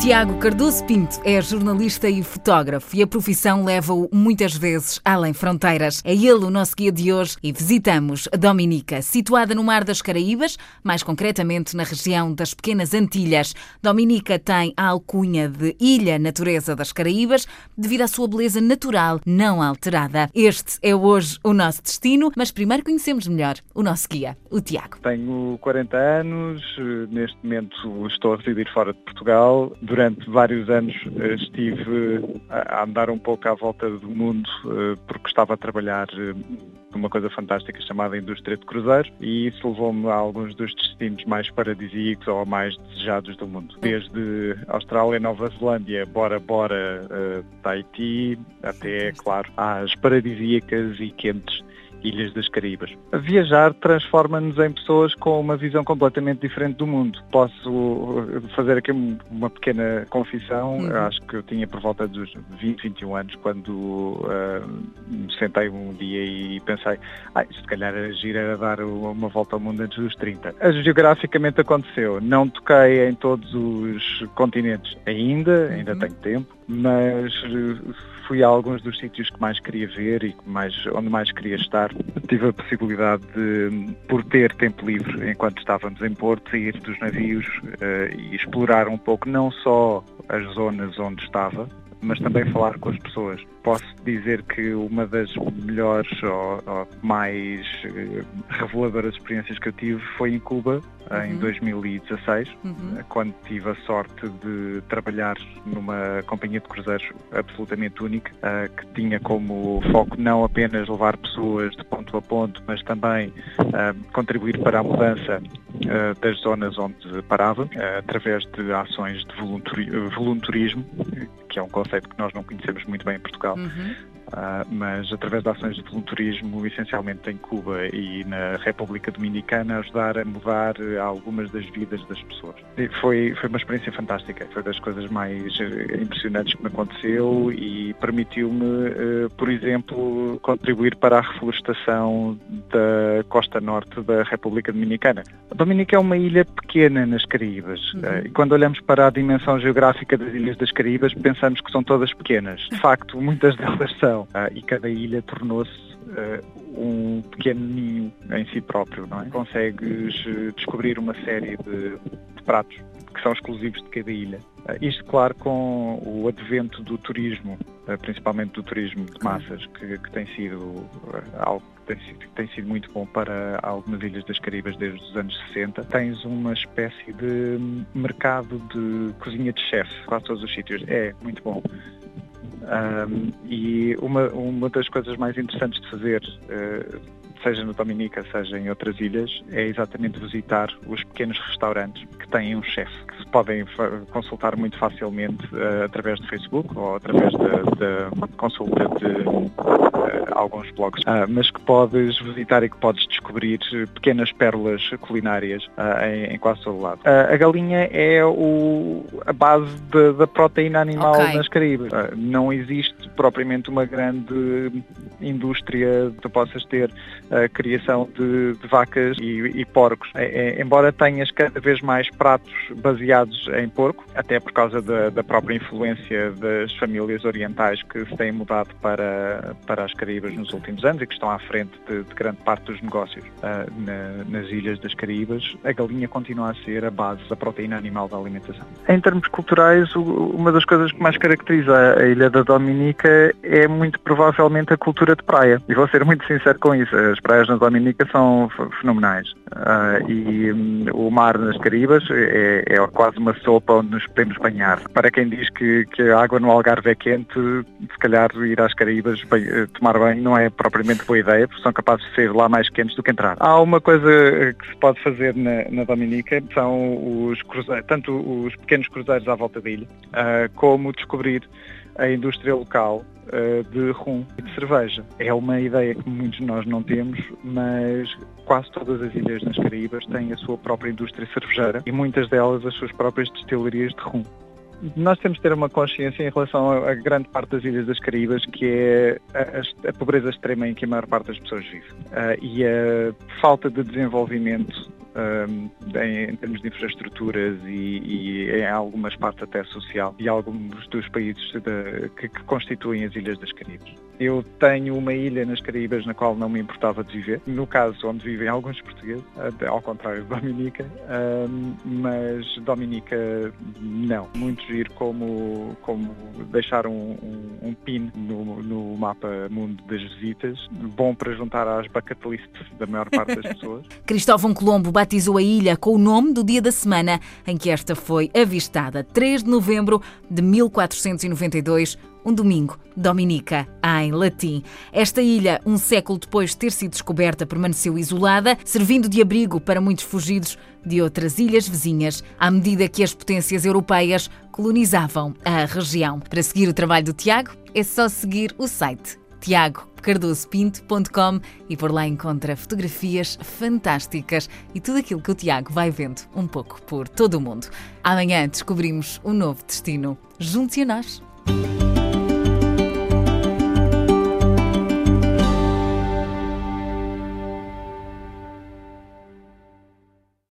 Tiago Cardoso Pinto é jornalista e fotógrafo e a profissão leva-o muitas vezes além fronteiras. É ele o nosso guia de hoje e visitamos Dominica, situada no Mar das Caraíbas, mais concretamente na região das Pequenas Antilhas. Dominica tem a alcunha de Ilha Natureza das Caraíbas devido à sua beleza natural não alterada. Este é hoje o nosso destino, mas primeiro conhecemos melhor o nosso guia, o Tiago. Tenho 40 anos, neste momento estou a residir fora de Portugal durante vários anos eh, estive a andar um pouco à volta do mundo eh, porque estava a trabalhar eh, numa coisa fantástica chamada indústria de cruzeiros e isso levou-me a alguns dos destinos mais paradisíacos ou mais desejados do mundo. Desde Austrália, Nova Zelândia, Bora Bora, Tahiti, até, claro, às paradisíacas e quentes Ilhas das Caraíbas. Viajar transforma-nos em pessoas com uma visão completamente diferente do mundo. Posso fazer aqui uma pequena confissão. Uhum. Acho que eu tinha por volta dos 20, 21 anos quando uh, me sentei um dia e pensei, ah, se calhar agir era dar uma volta ao mundo antes dos 30. Geograficamente aconteceu. Não toquei em todos os continentes ainda, ainda uhum. tenho tempo, mas fui a alguns dos sítios que mais queria ver e mais, onde mais queria estar. Tive a possibilidade de, por ter tempo livre enquanto estávamos em Porto, sair dos navios uh, e explorar um pouco não só as zonas onde estava, mas também falar com as pessoas. Posso dizer que uma das melhores ou, ou mais uh, reveladoras experiências que eu tive foi em Cuba, uhum. em 2016, uhum. quando tive a sorte de trabalhar numa companhia de cruzeiros absolutamente única, uh, que tinha como foco não apenas levar pessoas de ponto a ponto, mas também uh, contribuir para a mudança das zonas onde parava, através de ações de voluntarismo, que é um conceito que nós não conhecemos muito bem em Portugal. Uhum. Uh, mas através de ações de voluntarismo, essencialmente em Cuba e na República Dominicana, ajudar a mudar algumas das vidas das pessoas. E foi, foi uma experiência fantástica, foi das coisas mais eh, impressionantes que me aconteceu e permitiu-me, uh, por exemplo, contribuir para a reflorestação da costa norte da República Dominicana. A Dominica é uma ilha pequena nas Caraíbas uhum. uh, e quando olhamos para a dimensão geográfica das ilhas das Caraíbas, pensamos que são todas pequenas. De facto, muitas delas são uh, e cada ilha tornou-se uh, um pequeno ninho em si próprio, não é? Consegues ah, descobrir uma série de, de pratos que são exclusivos de cada ilha. Isto, claro, com o advento do turismo, principalmente do turismo de massas, que, que tem sido algo que tem sido, que tem sido, muito bom para algumas ilhas das Caribas desde os anos 60. Tens uma espécie de mercado de cozinha de chefe, quase todos os sítios. É muito bom. Um, e uma, uma das coisas mais interessantes de fazer, uh, seja no Dominica, seja em outras ilhas, é exatamente visitar os pequenos restaurantes que têm um chefe, que se podem consultar muito facilmente uh, através do Facebook ou através da consulta de alguns blogs, uh, mas que podes visitar e que podes descobrir pequenas pérolas culinárias uh, em, em, quase todo o lado. Uh, a galinha é o, a base de, da proteína animal okay. nas Caraíbas. não existe propriamente uma grande indústria que tu possas ter a criação de, de vacas e, e porcos. É, é, embora tenhas cada vez mais pratos baseados em porco, até por causa da, da própria influência das famílias orientais que se têm mudado para, para as Caraíbas nos últimos anos e que estão à frente de, de grande parte dos negócios uh, na, nas ilhas das Caraíbas, a galinha continua a ser a base da proteína animal da alimentação. Em termos culturais, uma das coisas que mais caracteriza a ilha da Dominica é muito provavelmente a cultura de praia. E vou ser muito sincero com isso. Praias na Dominica são fenomenais. Uh, e um, o mar nas Caraíbas é, é, quase uma sopa onde nos podemos banhar. Para quem diz que, que a água no Algarve é quente, se calhar ir às Caraíbas bem, tomar banho não é propriamente boa ideia, porque são capazes de ser lá mais quentes do que entrar. Há uma coisa que se pode fazer na, na Dominica, são os cruzeiros, tanto os pequenos cruzeiros à volta da ilha, uh, como descobrir a indústria local uh, de rum e de cerveja. É uma ideia que muitos de nós não temos, mas quase todas as ilhas nas Caraíbas têm a sua própria indústria cervejeira e muitas delas as suas próprias destilarias de rum nós temos de ter uma consciência em relação a, grande parte das ilhas das Caraíbas, que é a, pobreza extrema em que a maior parte das pessoas vive. Uh, e a falta de desenvolvimento em, em, termos de infraestruturas e, e, em algumas partes até social e alguns dos países de, que, que constituem as Ilhas das Caribes. Eu tenho uma ilha nas Caraíbas na qual não me importava de viver, no caso onde vivem alguns portugueses, ao contrário de Dominica, mas Dominica não. Muito giro como, como deixar um, um, um pin no, no, mapa mundo das visitas, bom para juntar às bucket lists da maior parte das pessoas. Cristóvão Colombo batizou a ilha com o nome do dia da semana em que esta foi avistada, 3 de novembro de 1492 um domingo, Dominica, em latim. Esta ilha, um século depois de ter sido descoberta, permaneceu isolada, servindo de abrigo para muitos fugidos de outras ilhas vizinhas, à medida que as potências europeias colonizavam a região. Para seguir o trabalho do Tiago, é só seguir o site tiagocardosopinto.com e por lá encontra fotografias fantásticas e tudo aquilo que o Tiago vai vendo um pouco por todo o mundo. Amanhã descobrimos um novo destino. Junte-se a nós!